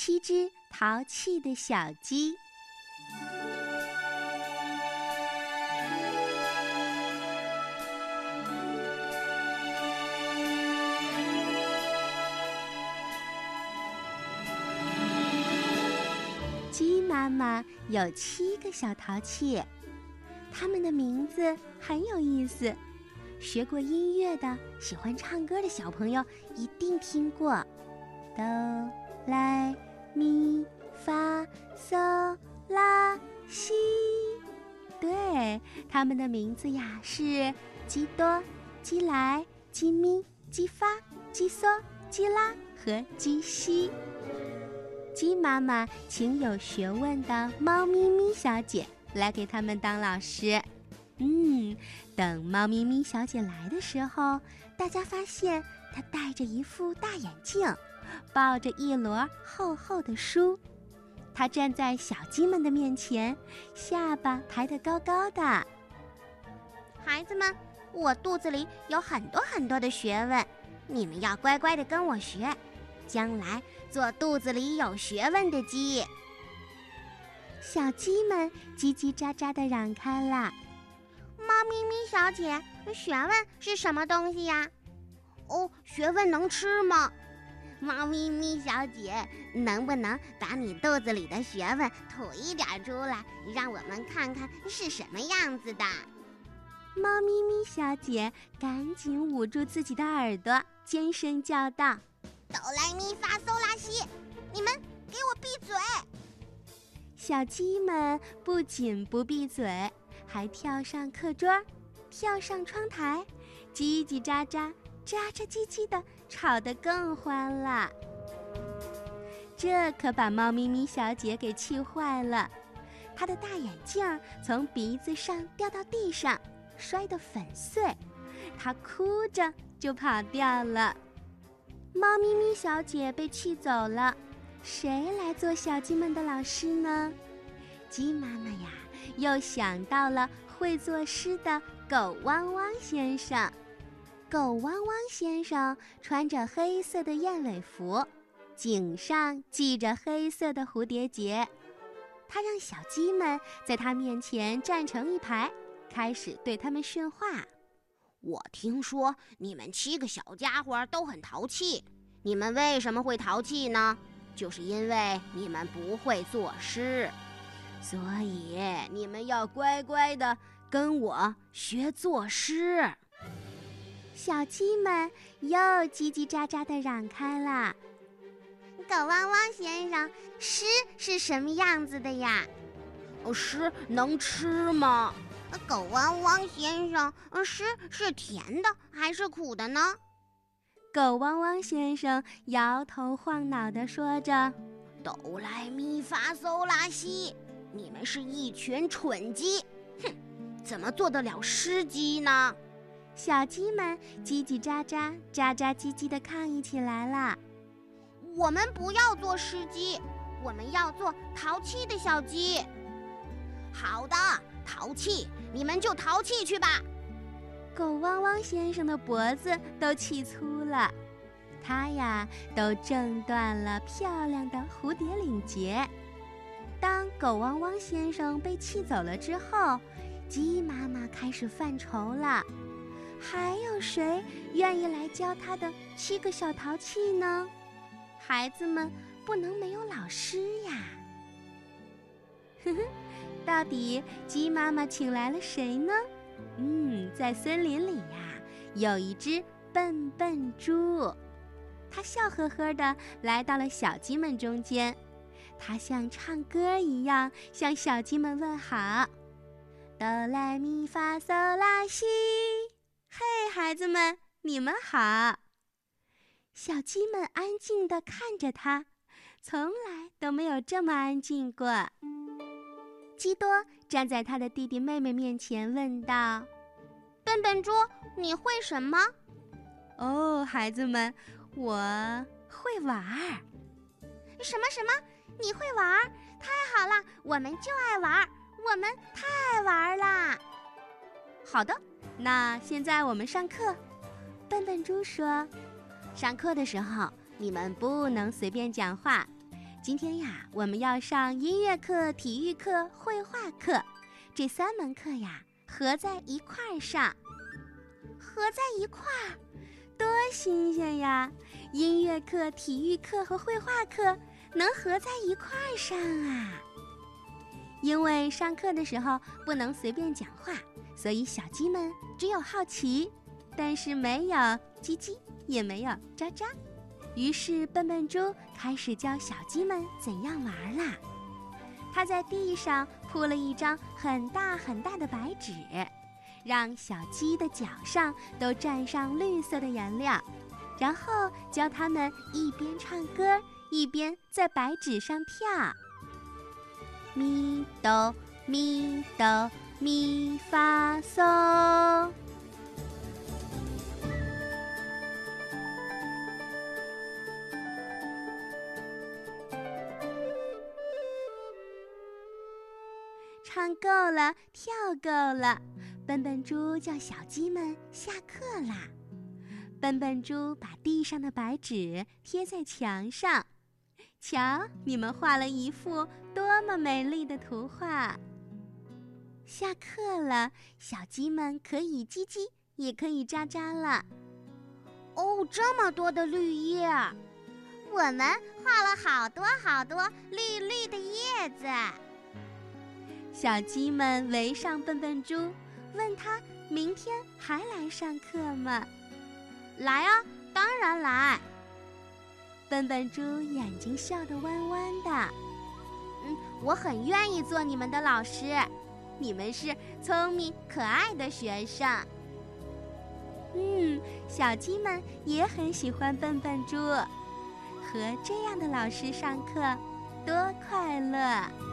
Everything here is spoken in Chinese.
七只淘气的小鸡。鸡妈妈有七个小淘气，它们的名字很有意思。学过音乐的、喜欢唱歌的小朋友一定听过：哆、来、咪、发、嗦、拉、西。对，它们的名字呀是鸡多、鸡来、鸡咪、鸡发、鸡嗦、鸡拉和鸡西。鸡妈妈请有学问的猫咪咪小姐来给他们当老师。嗯，等猫咪咪小姐来的时候，大家发现她戴着一副大眼镜，抱着一摞厚厚的书。她站在小鸡们的面前，下巴抬得高高的。孩子们，我肚子里有很多很多的学问，你们要乖乖的跟我学，将来做肚子里有学问的鸡。小鸡们叽叽喳喳地嚷开了。猫咪咪小姐，学问是什么东西呀？哦，学问能吃吗？猫咪咪小姐，能不能把你肚子里的学问吐一点出来，让我们看看是什么样子的？猫咪咪小姐赶紧捂住自己的耳朵，尖声叫道：“哆来咪发嗦拉西，你们给我闭嘴！”小鸡们不仅不闭嘴。还跳上课桌，跳上窗台，叽叽喳喳、喳喳唧唧的，吵得更欢了。这可把猫咪咪小姐给气坏了，她的大眼镜从鼻子上掉到地上，摔得粉碎，她哭着就跑掉了。猫咪咪小姐被气走了，谁来做小鸡们的老师呢？鸡妈妈呀！又想到了会作诗的狗汪汪先生。狗汪汪先生穿着黑色的燕尾服，颈上系着黑色的蝴蝶结。他让小鸡们在他面前站成一排，开始对他们训话：“我听说你们七个小家伙都很淘气，你们为什么会淘气呢？就是因为你们不会作诗。”所以你们要乖乖的跟我学作诗。小鸡们又叽叽喳喳地嚷开了。狗汪汪先生，诗是什么样子的呀？诗能吃吗？狗汪汪先生，诗是甜的还是苦的呢？狗汪汪先生摇头晃脑地说着：“哆来咪发嗦拉西。”你们是一群蠢鸡，哼，怎么做得了诗鸡呢？小鸡们叽叽喳喳、喳喳叽叽地抗议起来了。我们不要做湿鸡，我们要做淘气的小鸡。好的，淘气，你们就淘气去吧。狗汪汪先生的脖子都气粗了，他呀都挣断了漂亮的蝴蝶领结。当狗汪汪先生被气走了之后，鸡妈妈开始犯愁了。还有谁愿意来教他的七个小淘气呢？孩子们不能没有老师呀！呵呵，到底鸡妈妈请来了谁呢？嗯，在森林里呀，有一只笨笨猪，它笑呵呵的来到了小鸡们中间。它像唱歌一样向小鸡们问好：“哆来咪发嗦拉西，嘿，孩子们，你们好。”小鸡们安静地看着它，从来都没有这么安静过。基多站在他的弟弟妹妹面前问道：“笨笨猪，你会什么？”“哦，孩子们，我会玩儿。”“什么什么？”你会玩儿，太好了！我们就爱玩儿，我们太爱玩儿啦。好的，那现在我们上课。笨笨猪说：“上课的时候，你们不能随便讲话，今天呀，我们要上音乐课、体育课、绘画课，这三门课呀合在一块儿上。合在一块儿，多新鲜呀！音乐课、体育课和绘画课能合在一块儿上啊！因为上课的时候不能随便讲话，所以小鸡们只有好奇，但是没有叽叽，也没有喳喳。于是笨笨猪开始教小鸡们怎样玩啦。他在地上铺了一张很大很大的白纸，让小鸡的脚上都蘸上绿色的颜料，然后教它们一边唱歌一边在白纸上跳。咪哆咪哆咪发嗦。唱够了，跳够了，笨笨猪叫小鸡们下课啦。笨笨猪把地上的白纸贴在墙上，瞧，你们画了一幅多么美丽的图画。下课了，小鸡们可以叽叽，也可以喳喳了。哦，这么多的绿叶，我们画了好多好多绿绿的叶子。小鸡们围上笨笨猪，问他明天还来上课吗？来啊，当然来。笨笨猪眼睛笑得弯弯的。嗯，我很愿意做你们的老师。你们是聪明可爱的学生。嗯，小鸡们也很喜欢笨笨猪，和这样的老师上课，多快乐。